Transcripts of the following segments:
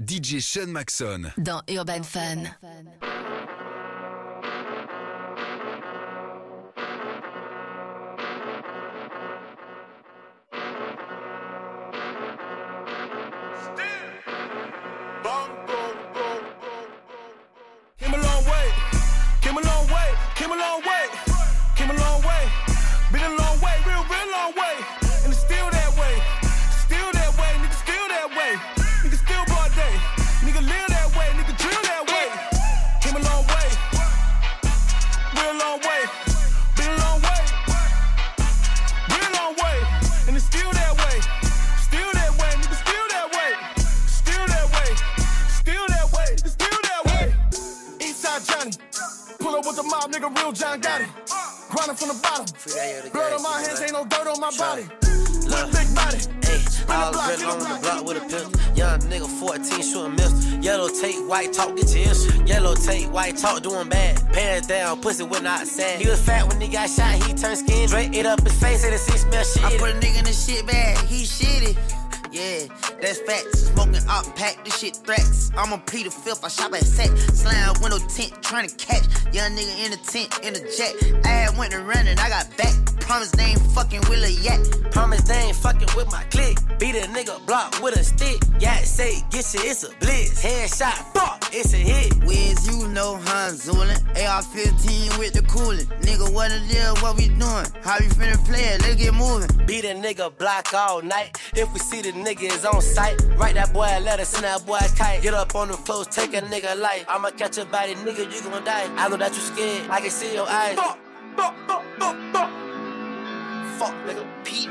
DJ Sean Maxon. Dans Urban Fun. Body. Look, big body. Ayy, Spin all the block, red get on the block. with a pimp. Young nigga, 14, shooting miss. Yellow tape, white talk, get your issue. Yellow tape, white talk, doing bad. Pants down, pussy when not sad. He was fat when he got shot, he turned skin. Drake it up his face, and the seat smell shit. I put a nigga in the shit bag, he shitty. Yeah, that's facts. Smoking up pack, this shit threats. I'm a Peter Fifth, I shop at set. Slam window tent, trying to catch. Young nigga in the tent, in the jet. I went to running, I got back. Promise they ain't fucking with a yet. Promise they ain't fucking with my clique. Beat a nigga block with a stick. Yeah, say, get you, it's a blitz. Headshot, fuck, it's a hit. Wiz, you know Han Zulin. AR-15 with the cooling. Nigga, what the deal, what we doing? How we finna play it, let's get moving. Beat a nigga block all night. If we see the nigga is on sight, write that boy a letter, send that boy a kite. Get up on the floors, take a nigga life. I'ma catch a body, nigga, you gon' die. I know that you scared, I can see your eyes. Fuck, fuck, fuck, fuck, fuck. Fuck, nigga, Pete.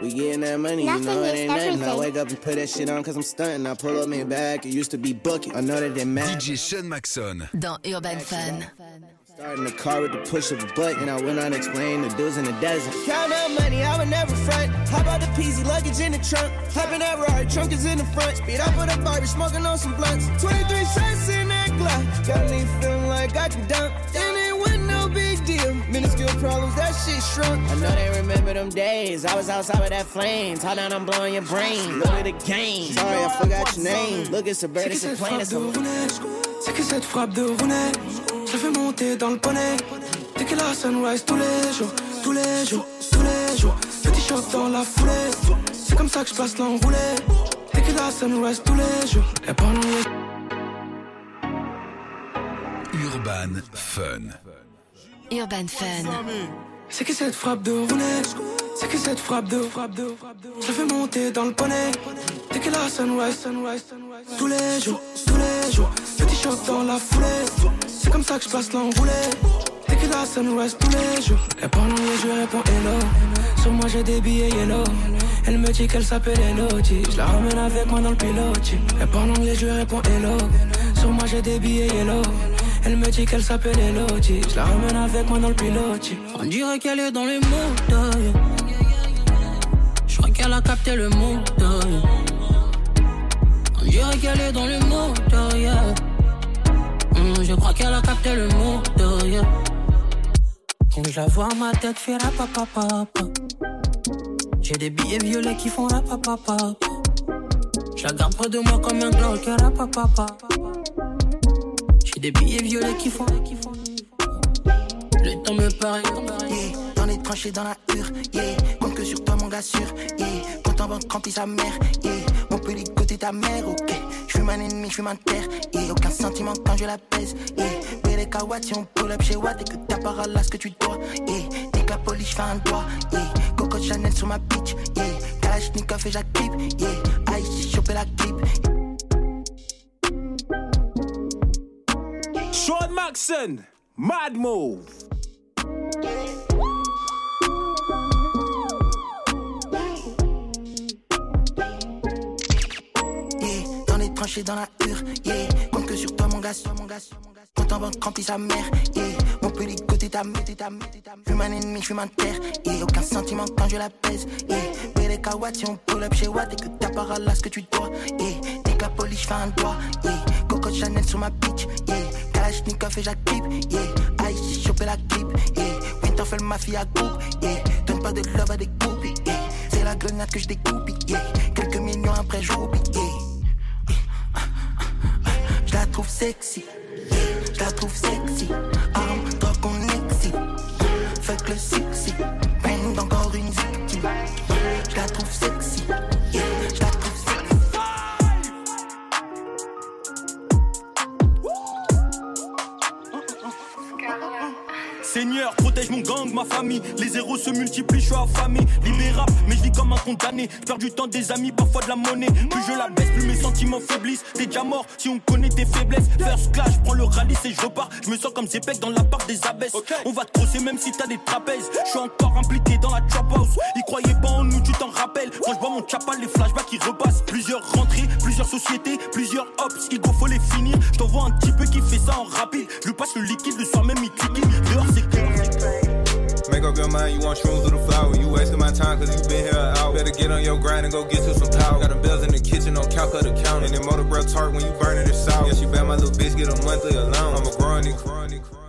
We getting that money, you Nothing know it is ain't nothing. I everything. wake up and put that shit on cause I'm stunting. I pull up my bag, it used to be booking. I know that they mad. DJ Sean Macson. Dans Urban Fun. Starting the car with the push of a button. I went on explain the dudes in the desert. Count up money, I would never front. How about the peasy luggage in the trunk? Hop in that Rari, trunk is in the front. Speed up with a Barbie, smoking on some blunts. 23 shots in that Glock. Got me feeling like I can dunk. Deal. Minuscule problems, that shit shrunk. I know they remember them days. I was outside with that flame. Talk down, I'm blowing your brain. Look at the game. Sorry, I forgot your name. Look, it's a bird, it's a plane, it's a C'est que cette frappe de roulette, je fais monter dans le poney. Dès que la sunrise tous les jours, tous les jours, tous les jours. Petit choc dans la foulée, c'est comme ça que je passe l'enroulé. Dès que la sunrise tous les jours, et pendant les Urban Fun. Urban Fun. C'est que cette frappe de roulette, c'est que cette frappe de frappe de frappe de Je fais monter dans le poney. Dès que la sunrise, sunrise, sunrise. Tous les jours, tous les jours. Petit choc dans la foulée. C'est comme ça que je passe l'enroulé. Dès que la sunrise, tous les jours. Et pendant les jeux, je réponds hello. Sur moi, j'ai des billets yellow. Elle me dit qu'elle s'appelle Elodie. Je la ramène avec moi dans le pilote. Et pendant les jeux, je réponds hello. Sur moi, j'ai des billets yellow. Elle me dit qu'elle s'appelle Elodie. Je la ramène avec moi dans le pilote. On dirait qu'elle est dans les mots. Je crois qu'elle a capté le mot. On dirait qu'elle est dans le mot. Je crois qu'elle a capté le mot. Quand je la vois, ma tête fait la papa papa. J'ai des billets violets qui font la papa papa. Je la garde près de moi comme un Glock à la des billets violets qui font. Le temps me paraît. Yeah, dans les tranchées, dans la hure, yeah. Compte que sur toi, mon gars sûr, yeah. Compte en banque remplit sa mère, yeah. Mon petit côté ta mère, ok. Suis un ennemi, je suis terre, yeah. Aucun sentiment quand je la pèse, yeah. Bélé Kawat, si on pull up chez Watt et que t'as pas là ce que tu dois, yeah. Dès que la police, je fais un doigt, yeah. Coco Chanel sur ma bitch, yeah. Kalashnikov et j'active, yeah. Aïe, j'ai chopé la clip. Maxon, Mad Move. yeah. Dans les tranchées, dans la hure, yeah. Compte que sur toi, mon gars, sur mon gars, sur mon gars. Compte en banque remplit sa mère, yeah. Mon petit côté ta mère, ta mère, ta un ennemi, je suis terre, yeah. Aucun sentiment quand je la pèse, yeah. Bélé Kawat, si on pull up chez Watt et que t'as pas là ce que tu dois, yeah. Dès que la police, un doigt, yeah. Coco Chanel sur ma bitch. Kalashnikov et j'active, yeah. Aïe, j'ai chopé la clip, yeah. Winterfell, ma fille à coupe, yeah. Donne pas de love à des coupes, yeah. C'est la grenade que je découpe, yeah. Quelques millions après je oublier. Je la trouve sexy, je la trouve sexy. Arme, drogue, on excite. Que le succès, mon gang, ma famille. Les héros se multiplient, je suis affamé. Libérable, mais je vis comme un condamné. Perds du temps, des amis, parfois de la monnaie. Plus je la baisse, plus mes sentiments faiblissent. T'es déjà mort si on connaît tes faiblesses. First clash, je prends le rallye et je repars. Je me sens comme Zepek dans la part des abbesses. On va te crosser même si t'as des trapèzes. Je suis encore impliqué dans la trap house. Ils croyaient pas en nous, tu t'en rappelles. Quand je vois mon chapal, les flashbacks qui repassent. Plusieurs rentrées, plusieurs sociétés, plusieurs ops. Il faut les finir. Je t'envoie un petit peu qui fait ça en rapide. Je passe le liquide, le soir même il clique. Dehors c'est Make up your mind, you want shrooms or the flower. You wasting my time cause you been here an hour. Better get on your grind and go get you some power. Got them bells in the kitchen, on count of the counter. And then motor breath tart when you burning it sour. Yeah, she bet my little bitch get a monthly allowance. I'm a growing chronic. Twinning and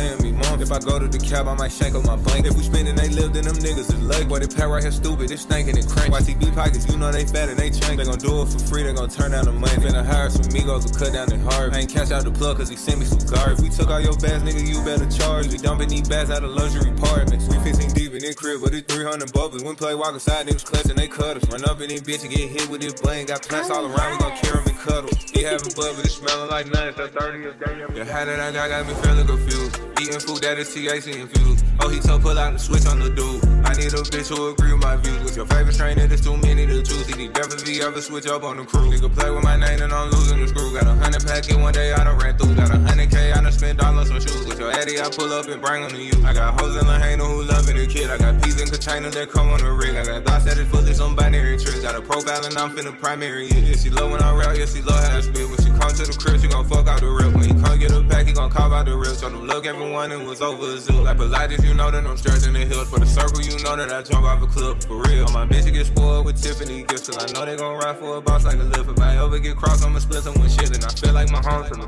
paying me month. If I go to the cab, I might shank on my blank. If we spending, they lived in them niggas is lucky. Boy, they pack right here stupid, it's stinking and crank. YTB pockets, you know they fat and they chank. They gon' do it for free, they gon' turn down the money. Finna hire some Migos to cut down the hard. I ain't cash out the plug cause he sent me some guard. If we took all your bags, nigga, you better charge. We dumping these bags out of luxury apartments. We 15 deep in this crib, but it's 300 bubbles. When play walk aside, niggas clutching, they cut us. Run up in this bitch and get hit with this bling. Got plants all around, we gon' carry 'em and cuddle. He having bud, but it's smelling like nothing. That 30 a day. The hat that I got got me feeling confused. Eating food that is THC infused. Oh, he told pull out the switch on the dude. I need a bitch who agree with my views. What's your favorite strain? It is too many to choose. He definitely ever switch up on the crew. Nigga play with my name and I'm losing the screw. Got a hundred pack packet one day I done ran through. Got a hundred K I done spent all on some shoes. With your Eddie I pull up and bring them to you. I got hoes in Lahaina who loving the kid. I got peas in containers that come on the rig. I got thoughts that is fully some binary tricks. Got a profile and I'm finna primary. Yeah, she love when I rap. Yeah, she love how I spit. When she come to the crib, she gon' fuck out the rip. When he come get a pack, he gon' call out the rip. So them look everyone and was over a zoo. Like Pilates, you know that I'm stretching the hills. For the circle, you know that I jump off a clip. For real. All my bitches get spoiled with Tiffany gifts. Cause I know they gon' ride for a boss like a lift. If I ever get crossed, I'ma split some with shit. And I feel like my home's from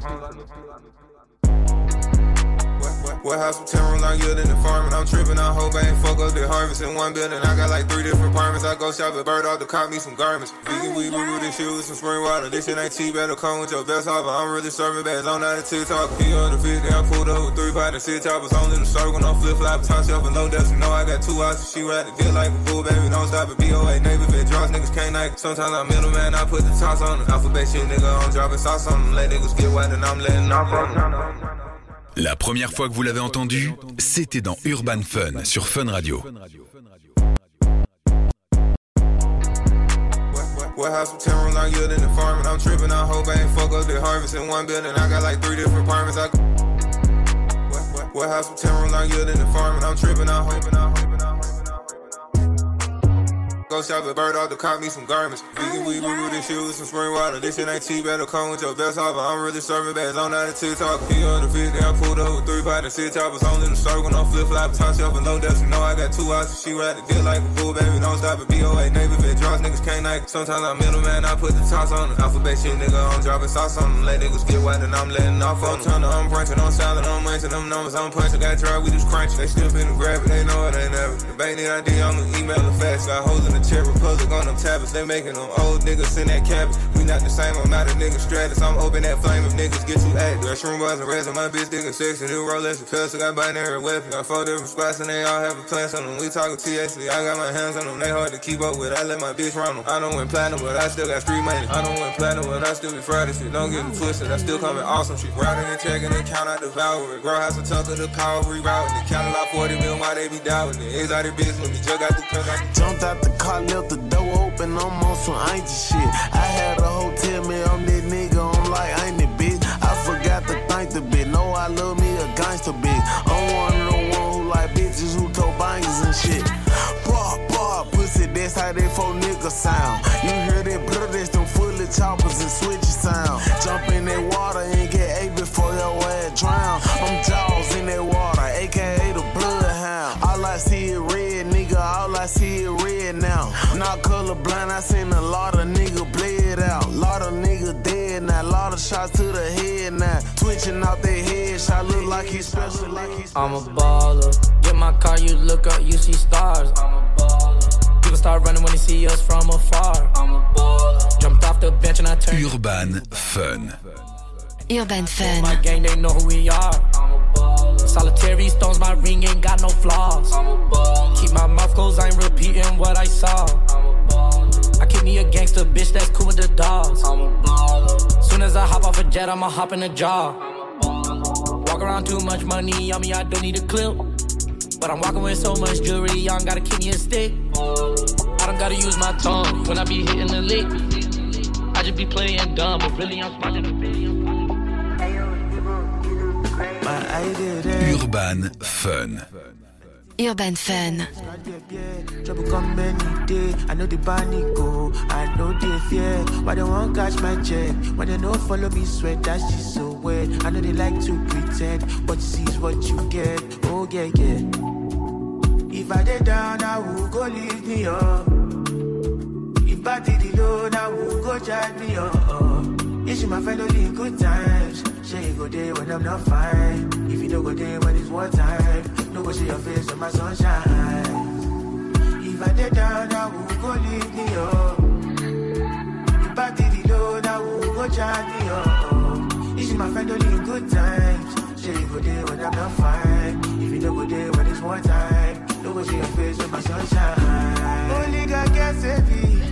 Warehouse with 10 room long yield in the farm and I'm tripping. I hope I ain't fuck up the harvest in one building. I got like three different apartments. I go shop at Bergdorf to cop me some garments. Vegan weed, blue with shoes, some spring water. This shit ain't cheap, better come with your best offer. I'm really serving bags on out of TikTok. He on the 50, I pulled up with three pot and six choppers. Only the circle, no flip flop, top shelf and low desk. You know I got two houses. She ride the deal like a fool, baby. Don't stop at BOA. Neighbor, it drops, niggas can't like. Sometimes I'm middleman, I put the toss on it. Alphabet shit, nigga, I'm dropping sauce on them. Let niggas get wet and I'm letting off on them. La première fois que vous l'avez entendu, c'était dans Urban Fun sur Fun Radio. Warehouse with 10 room long yield in the farm and I'm tripping. I hope I ain't fuck up the harvest in one building. I got like three different apartments. I Warehouse with 10 room long yield in the farm and I'm tripping. I hope and I hope and I hope. Go shop at Bergdorf to cop me some garments. Vegan blue with shoes, some spring water. This shit ain't cheap, better come with your best offer. I'm really serving bags on out of TikTok. He on the 50, I pulled up with three pot and six choppers. Only the circle, no flip flop, top shelf and low desk. You know I got two houses. She ride the deal like a fool, baby. Don't stop at BOA. Neighbor, it drops, niggas can't like. Sometimes I'm middleman, I put the toss on it. Alphabet shit, nigga, I'm dropping sauce on them. Let niggas get wet and I'm letting off on them. I'm punching, I'm solid, I'm munching them numbers. I'm punching, got dry, we just crunching. They still finna grab it, they know it ain't never. The bank need ID, I'm gonna email it fast. Got hoes in the Czech Republic on them tablets. They making them old niggas in that cabbage. We not the same, I'm not a nigga stratus. I'm hoping that flame if niggas get you active. Got shroom bars and resin, my bitch nigga sexy. New Rolex and Pistol, got binary weapon. Got four different spots and they all have a plan on them. We talking THC, I got my hands on them. They hard to keep up with. I let my bitch run them. I don't win platinum, but I still got street money. I don't win platinum, but I still be Friday shit. Don't get it twisted, I still coming awesome. She routing and checking and count out the value. Grow house and tuck of the power, rerouting. The count a lot 40 mil, why they be doubting it. Exotic bitch when me just got the cut. Jumped out the car, left the door open, I'm on some auntie shit. I had a hotel me, I'm that nigga, I'm like, ain't the bitch. I forgot to thank the bitch. No, I love me a gangster bitch. I'm one of the one who like bitches who tow bangers and shit. Blah, blah, pussy, that's how they four niggas sound. He's special, like he's I'm a baller. Get my car, you look up, you see stars. I'm a baller. People start running when they see us from afar. I'm a baller. Jumped off the bench and I turned. Urban Fun. Urban Fun. My gang, they know who we are. Solitary stones, my ring ain't got no flaws. I'm a baller. Keep my mouth closed, I ain't repeating what I saw. I keep me a gangster bitch that's cool with the dogs. Soon as I hop off a jet, I'ma hop in the jar. Walk around too much money on me, I don't need a clip. But I'm walking with so much jewelry, young gotta keep me a stick. I don't gotta use my tongue when I be hitting the lick. I just be playing dumb, but really I'm smart than a Urban Fun. Urban Fun. Trouble come any day. I know the panic go. I know the fear. Why they won't catch my check? When they follow me, sweat that so wet. I know they like to pretend, but see what you get. Oh yeah yeah. If I did down, I will go leave me up. If I did it I will go me up. You my good times. You go when I'm not fine. If you don't go when it's time, no go see your face on my sunshine. If I did down, I will go leave me up. If I did it low, I will go charge me up. Yes, you my fellow in good times. Say you go there when I'm not fine. If you don't go there when it's war time, no go see your face on my sunshine. Only God can save me.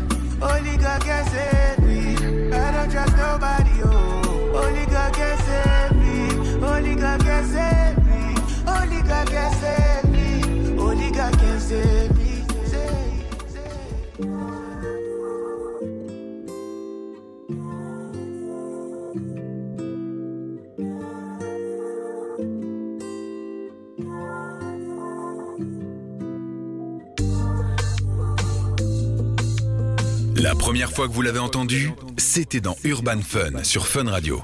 Only God can save me. I don't trust nobody, oh. Only God can save me. Only God can save me. La première fois que vous l'avez entendu, c'était dans Urban Fun sur Fun Radio.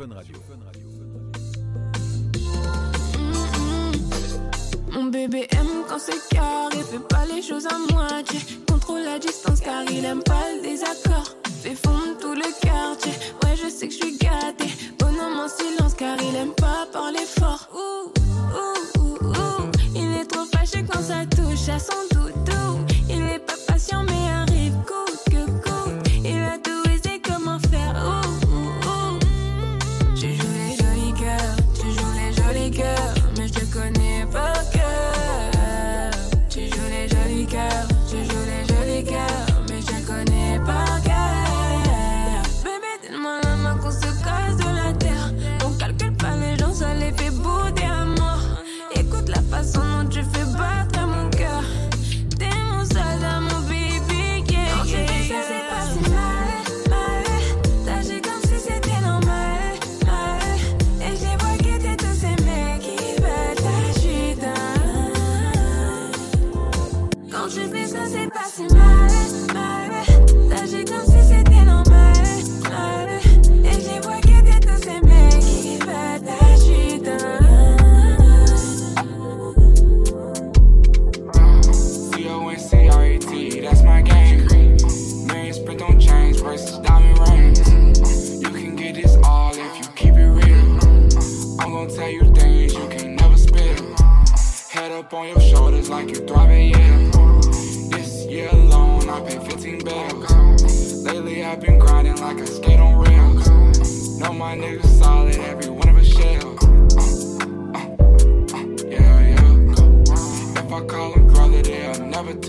Bébé aime quand c'est carré, fait pas les choses à moitié. Contrôle la distance car il aime pas le désaccord. Fait fondre tout le quartier, ouais je sais que je suis gâtée. Bonhomme en silence car il aime pas parler fort. Ouh, ouh, ouh, ouh. Il est trop fâché quand ça touche à son doudou. Il est pas patient mais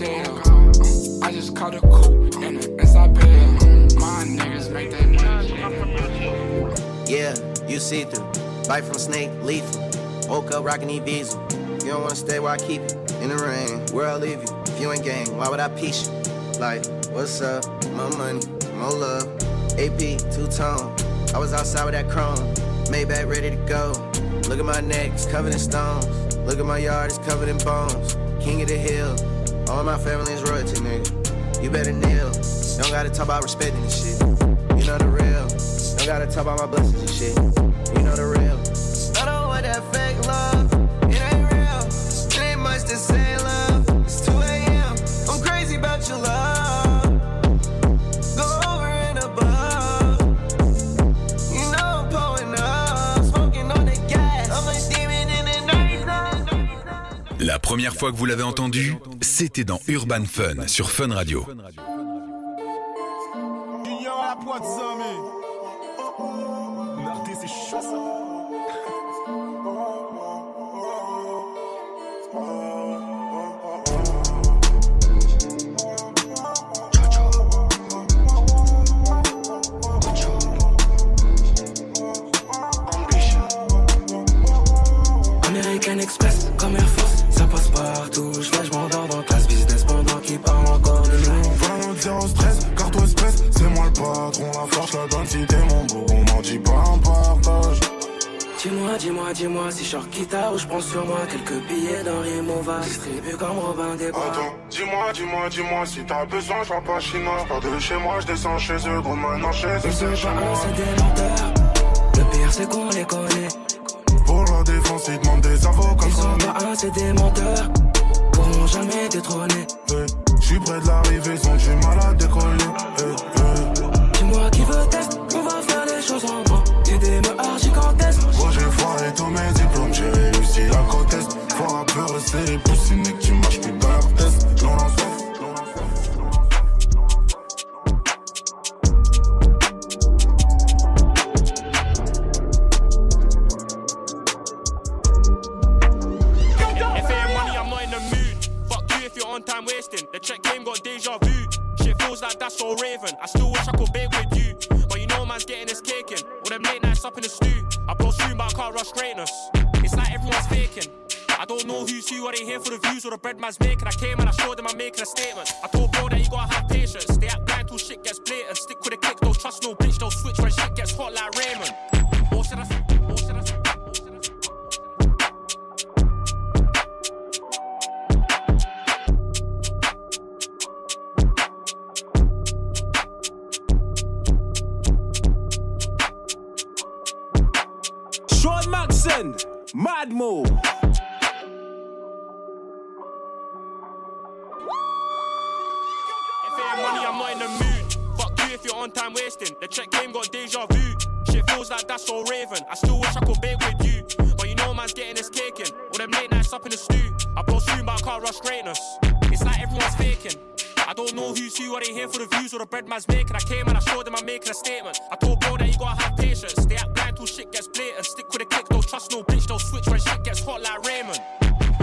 I just caught a inside bed. My niggas make that Yeah, you see through. Bite from snake, lethal. Woke up rocking visa. You don't wanna stay where I keep it. In the rain, where I leave you. If you ain't gang, why would I piece you? Like, what's up? More money, more love. AP, two tone. I was outside with that chrome. Maybach ready to go. Look at my neck, it's covered in stones. Look at my yard, it's covered in bones. King of the hill. All my family is royalty, nigga. You better kneel. Don't gotta talk about respecting this shit. You know the real. Don't gotta talk about my blessings and shit. You know the real. I don't want that fake love. It ain't real. It ain't much to say, première fois que vous l'avez entendu, c'était dans Urban Fun sur Fun Radio. Dis-moi si je guitare ou je prends sur moi quelques billets d'un Rimowa Distribue comme Robin des Bois. Attends, dis-moi, dis-moi, dis-moi si t'as besoin, je pas chinois. Je pars de chez moi, je descends chez eux, gros maintenant chez eux. C'est chez moi c'est des menteurs. Le pire c'est qu'on les connaît. Pour la défense ils demandent des avocats. Ils sont pas un, c'est des menteurs. Pourront jamais détrôner? Hey, Je suis près de l'arrivée, ils ont du mal à décoller. Hey, Kafese pusinek kim aşkı who's are they here for the views or the bread man's making? I came and I showed them I'm making a statement. I told bro that you gotta have patience. They act blind till shit gets blatant. Stick with the click, don't trust no bitch, they'll switch when shit gets hot like Raymond. Mad Move. On time wasting. The check game got deja vu. Shit feels like that's so raven. I still wish I could bake with you. But you know man's getting his cake in. All them late nights up in the stew. I blow soon, but I can't rush greatness. It's like everyone's faking. I don't know who's who, are they here for the views or the bread man's making? I came and I showed them I'm making a statement. I told bro that you gotta have patience. They act blind till shit gets blatant. Stick with the click, don't trust no bitch, don't switch when shit gets hot like Raymond.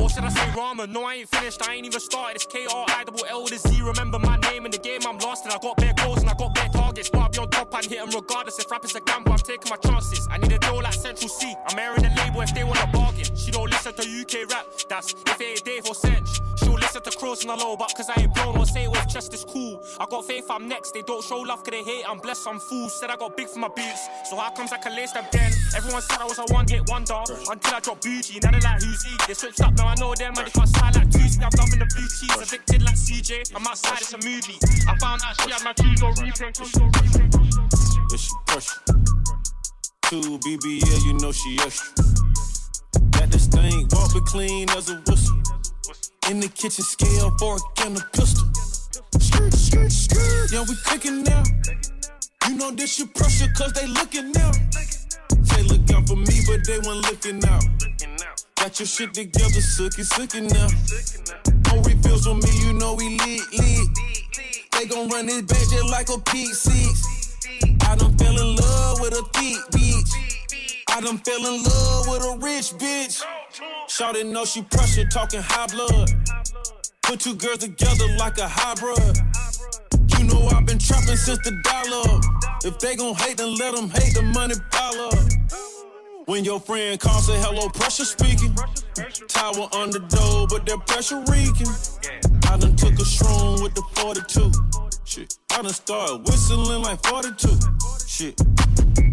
Or should I say ramen? No, I ain't finished, I ain't even started. It's K-R-I-double-L with a Z. Remember my name in the game, I'm lost and I got bare and hit 'em regardless. If rap is a gamble, I'm taking my chances. I need a deal like Central Cee. I'm airing the label if they want a bargain. She don't listen to UK rap, that's if it ain't Dave or Cench. And a low, but cause I ain't blown or say it with chest is cool. I got faith, I'm next. They don't show love cause they hate, I'm blessed, I'm fool. Said I got big for my boots, so how comes I can lace them then? Everyone said I was a one hit wonder until I dropped bougie. Now they like who's he? They switched up, now I know them and they can't slide like Tuesday. I'm loving the blue cheese, addicted like CJ. I'm outside, it's a movie. I found out she had my shoes on replay. Yeah, she push. Two BBL, you know she extra. Got this thing, walk clean as a whistle. In the kitchen, scale, fork, and a pistol. Skirt, skirt, skirt. Yeah, we cooking now. You know this your pressure, cause they looking now. Say look out for me, but they weren't looking out. Got your shit together, sucky, sucky now. No refills on me, you know we lit, lit. They gon' run this back just like a P6. I done fell in love with a thick bitch. I done fell in love with a rich bitch. Shawty know she pressure, talking high blood. Put two girls together like a hybrid. You know I've been trapping since the dollar. If they gon' hate, then let them hate the money pile up. When your friend calls, say hello, pressure speaking. Tower the door, but that pressure reeking. I done took a strong with the 42. Shit, I done started whistling like 42. Shit.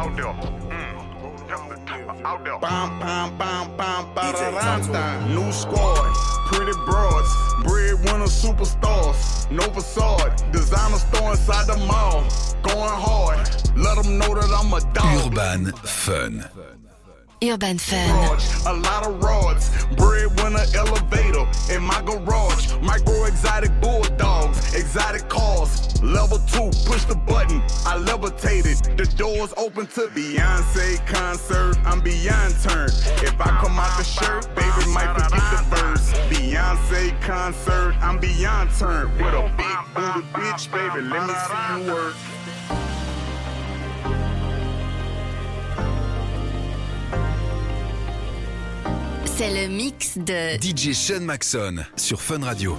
Out there. Mm. Out there. Bam, bam, bam, bam, ba New squad, pretty broads, breadwinner superstars. No facade, designer store inside the mall. Going hard, let them know that I'm a dog. Urban Fun. Urban Fun. A lot of rods, breadwinner elevator in my garage. Micro exotic bulldogs, exotic cars. Level two, push the button. I levitated. The doors open to Beyonce concert. I'm beyond turned. If I come out the shirt, baby might forget the verse. Beyonce concert. I'm beyond turned with a big booty bitch, baby. Let me see you work. C'est le mix de DJ Sean Maxon sur Fun Radio.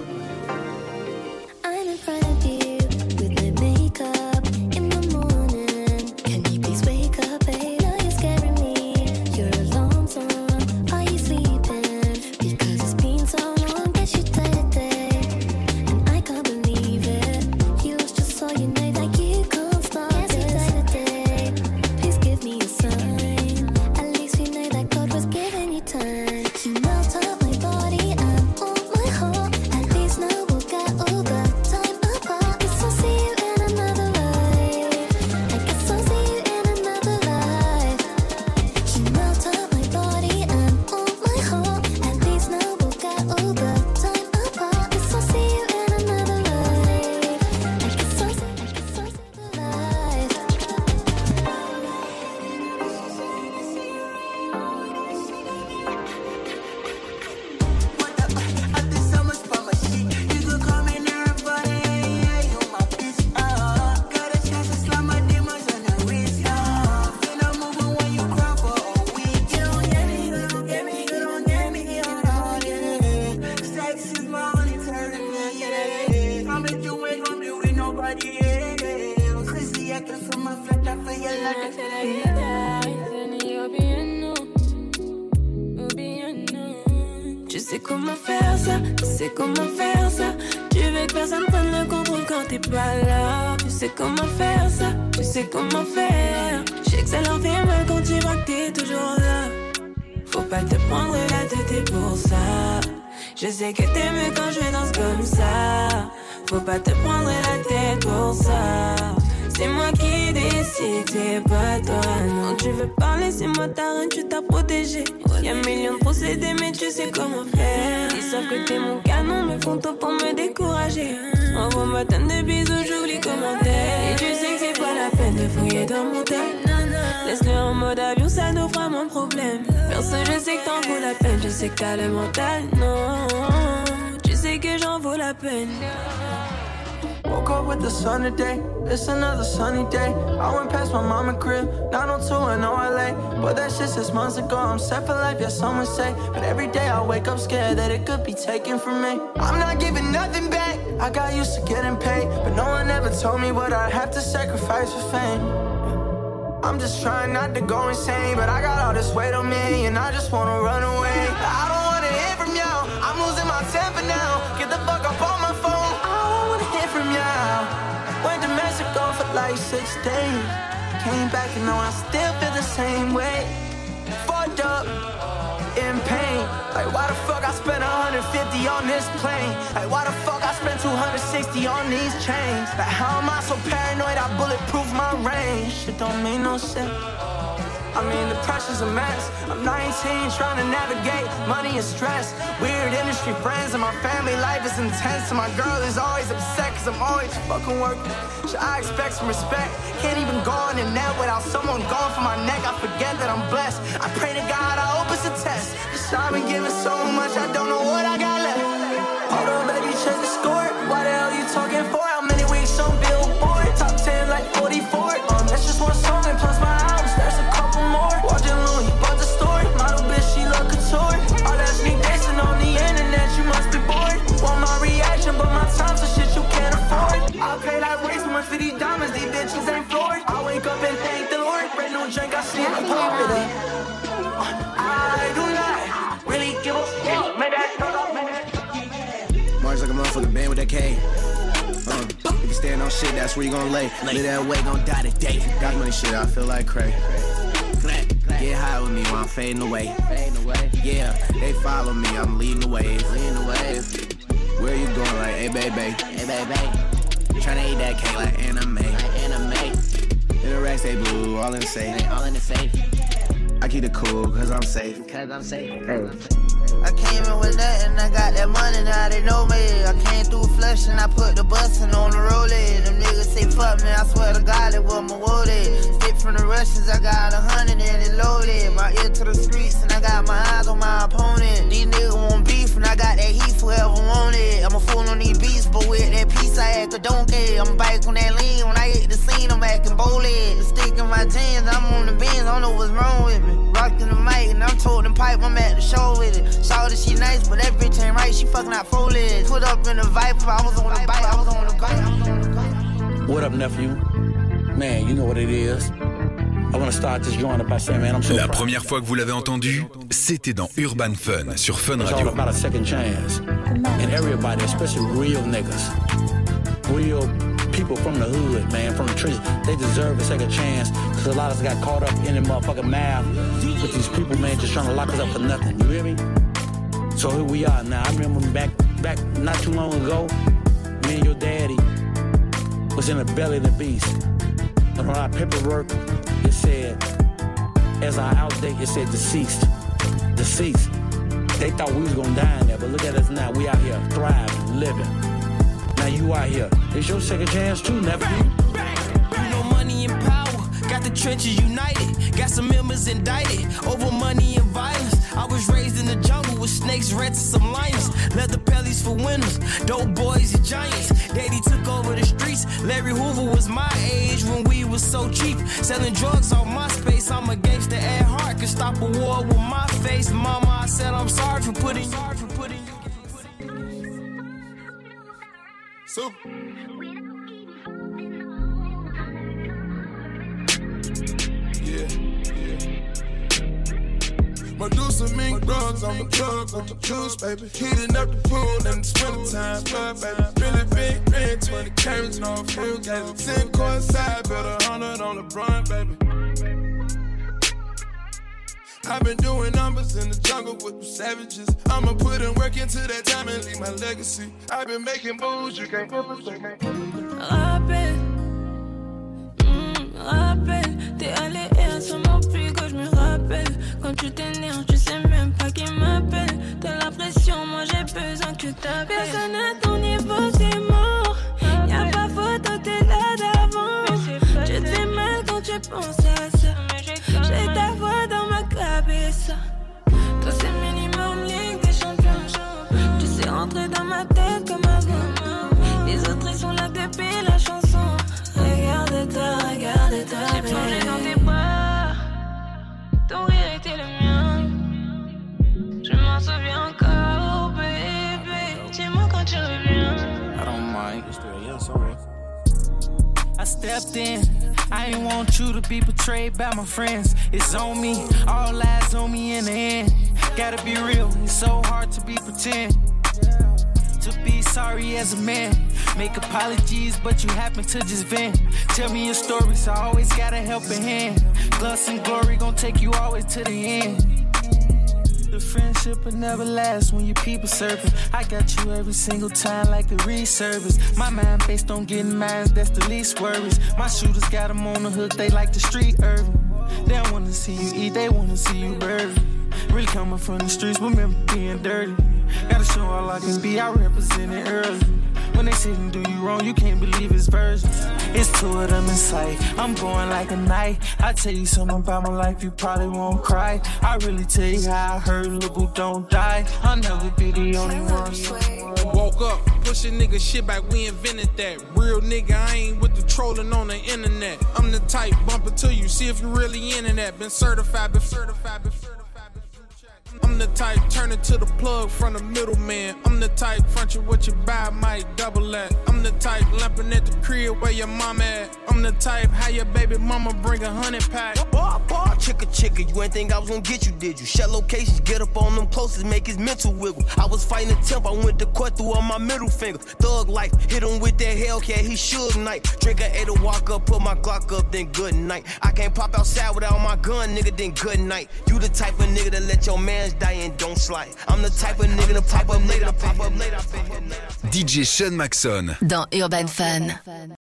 T'as protégé. Y'a millions de procédés, mais tu sais comment faire. Ils savent que t'es mon canon, me font tout pour me décourager. Envoie-moi tonne de bisous, j'oublie comment t'es. Et tu sais que c'est pas la peine de fouiller dans mon tel. Laisse-le en mode avion, ça nous fera mon problème. Perso, je sais que t'en vaut la peine, je sais que t'as le mental, non. Tu sais que j'en vaut la peine. Woke up with the sun today, it's another sunny day. I went past my mama crib, 902 in LA. But that shit six months ago, I'm set for life, yeah, someone say. But every day I wake up scared that it could be taken from me. I'm not giving nothing back, I got used to getting paid. But no one ever told me what I'd have to sacrifice for fame. I'm just trying not to go insane, but I got all this weight on me, and I just wanna run away. I like six days, came back and now I still feel the same way. Fucked up, in pain. Like why the fuck I spent 150 on this plane? Like why the fuck I spent 260 on these chains? Like how am I so paranoid? I bulletproof my range. Shit don't mean no sense. I mean, the pressure's a mess. I'm 19, trying to navigate money and stress. Weird industry friends, and my family life is intense. And my girl is always upset, cause I'm always fucking working. Should I expect some respect? Can't even go on the net without someone going for my neck. I forget that I'm blessed. I pray to God, I hope it's a test. Cause I've been giving so much, I don't know what I got left. Hold on, baby, check the score. Why the hell you talking for? How many weeks on Billboard? Top 10 like 44. K. Uh, if you stand on shit, that's where you gonna lay. Lay that way, gon' die today. Got money shit, I feel like crack. Get high with me while I'm fading away. Yeah, they follow me, I'm leading the wave. Leading the. Where you going? Like, hey, baby. Hey, baby. Tryna eat that cake like anime. Like anime. In the racks, they blue, all in the safe. All in the safe. I keep it cool, cause I'm safe. Cause I'm safe. I came in with nothing, I got that money, now they know me. I came through flush and I put the bustin' on the rollie. Them niggas say fuck me, I swear to God, it was my wooded. Stick from the Russians, I got a hundred and it loaded. My ear to the streets and I got my eyes on my opponent. These niggas want beef and I got that heat forever wanted. like a fool on these beats, but with that piece I act a donkey. I'm back on that lean. When I I'm acting boldly. The stick in my jeans, I'm on the beans. I don't know what's wrong with me. Rocking the mic, and I'm toting pipe. I'm at the show with it. Saw that she nice, but that bitch ain't right. She fucking out four legs. Put up in the Viper. I was on the bike. I was on the bike. I was on the bike. What up, nephew? Man, you know what it is. I want to start this joint by saying, man, I'm so La première fois que vous l'avez entendu, c'était dans Urban Fun sur Fun It's all Radio. about a second chance. And everybody, especially real niggas, real people from the hood, man, from the trenches, they deserve a second chance. Because a lot of us got caught up in the motherfucking math with these people, man, just trying to lock us up for nothing. You hear me? So here we are now. I remember back, back not too long ago, me and your daddy was in the belly of the beast. And on our paperwork, it said, as our outdate, it said deceased. Deceased. They thought we was gonna die in there, but look at us now. We out here thriving, living. Now you out here. It's your second chance too, nephew. You know money and power, got the trenches united. Got some members indicted over money and violence. I was raised in the jungle with snakes, rats, and some lions. Leather pellies for winners, dope boys and giants. Daddy took over the streets. Larry Hoover was my age when we was so cheap. Selling drugs on my space. I'm a gangster at heart. Could stop a war with my face. Mama, I said I'm sorry for putting sorry for Super. Yeah, yeah. Medusa mink drugs on the plug with the juice, baby. Heating up the pool in the springtime, blood, baby. Really big ring, 20 carats, no fuel gas. Ten coincide, bet a hundred on the brunt, baby. I've been doing numbers in the jungle with the savages. I'ma put in work into that time and leave my legacy. I've been making moves, you can't flip us, can't Rappel, hmm, rappel, t'es allé et à ce moment plus que je me rappelle. Quand tu t'énerves, tu sais même pas qui m'appelle. T'as la pression, moi j'ai besoin que tu t'appelles. Personne à ton niveau, mind. I stepped in. I ain't want you to be betrayed by my friends. It's on me. All eyes on me in the end. Gotta be real. It's so hard to be pretend. To be sorry as a man. Make apologies, but you happen to just vent. Tell me your stories. I always got a helping hand. And glory gon' take you always to the end. The friendship will never last when you people serving. I got you every single time like a reservice. My mind based on getting mines, that's the least worries. My shooters got them on the hook, they like the street urban. They don't wanna see you eat, they wanna see you burn. Really coming from the streets, remember being dirty. Gotta show all I can be, I represent it early. When they sit and do you wrong, you can't believe it's versions. It's two of them in sight. I'm going like a night. I tell you something about my life, you probably won't cry. I really tell you how I heard little boo don't die. I'll never be the only one. Woke up, pushing nigga shit back, we invented that. Real nigga, I ain't with the trolling on the internet. I'm the type, bump it to you, see if you really into that. Been certified, been certified, been certified. I'm the type, turn it to the plug from the middleman. I'm the type, front you what you buy, might double that. I'm the type, lamping at the crib where your mama at. I'm the type, how your baby mama bring a hundred pack. Boy, boy, chicka chicka, you ain't think I was gonna get you, did you? Share locations, get up on them closest, make his mental wiggle. I was fighting a temp, I went to court through all my middle finger. Thug life, hit him with that Hellcat, he should night. Drink a eight to walk up, put my Glock up, then good night. I can't pop outside without my gun, nigga, then good night. You the type of nigga that let your mans die and don't slide. I'm the type of nigga to pop up later, pop up later. DJ Sean Maxon. Dans Urban Fun.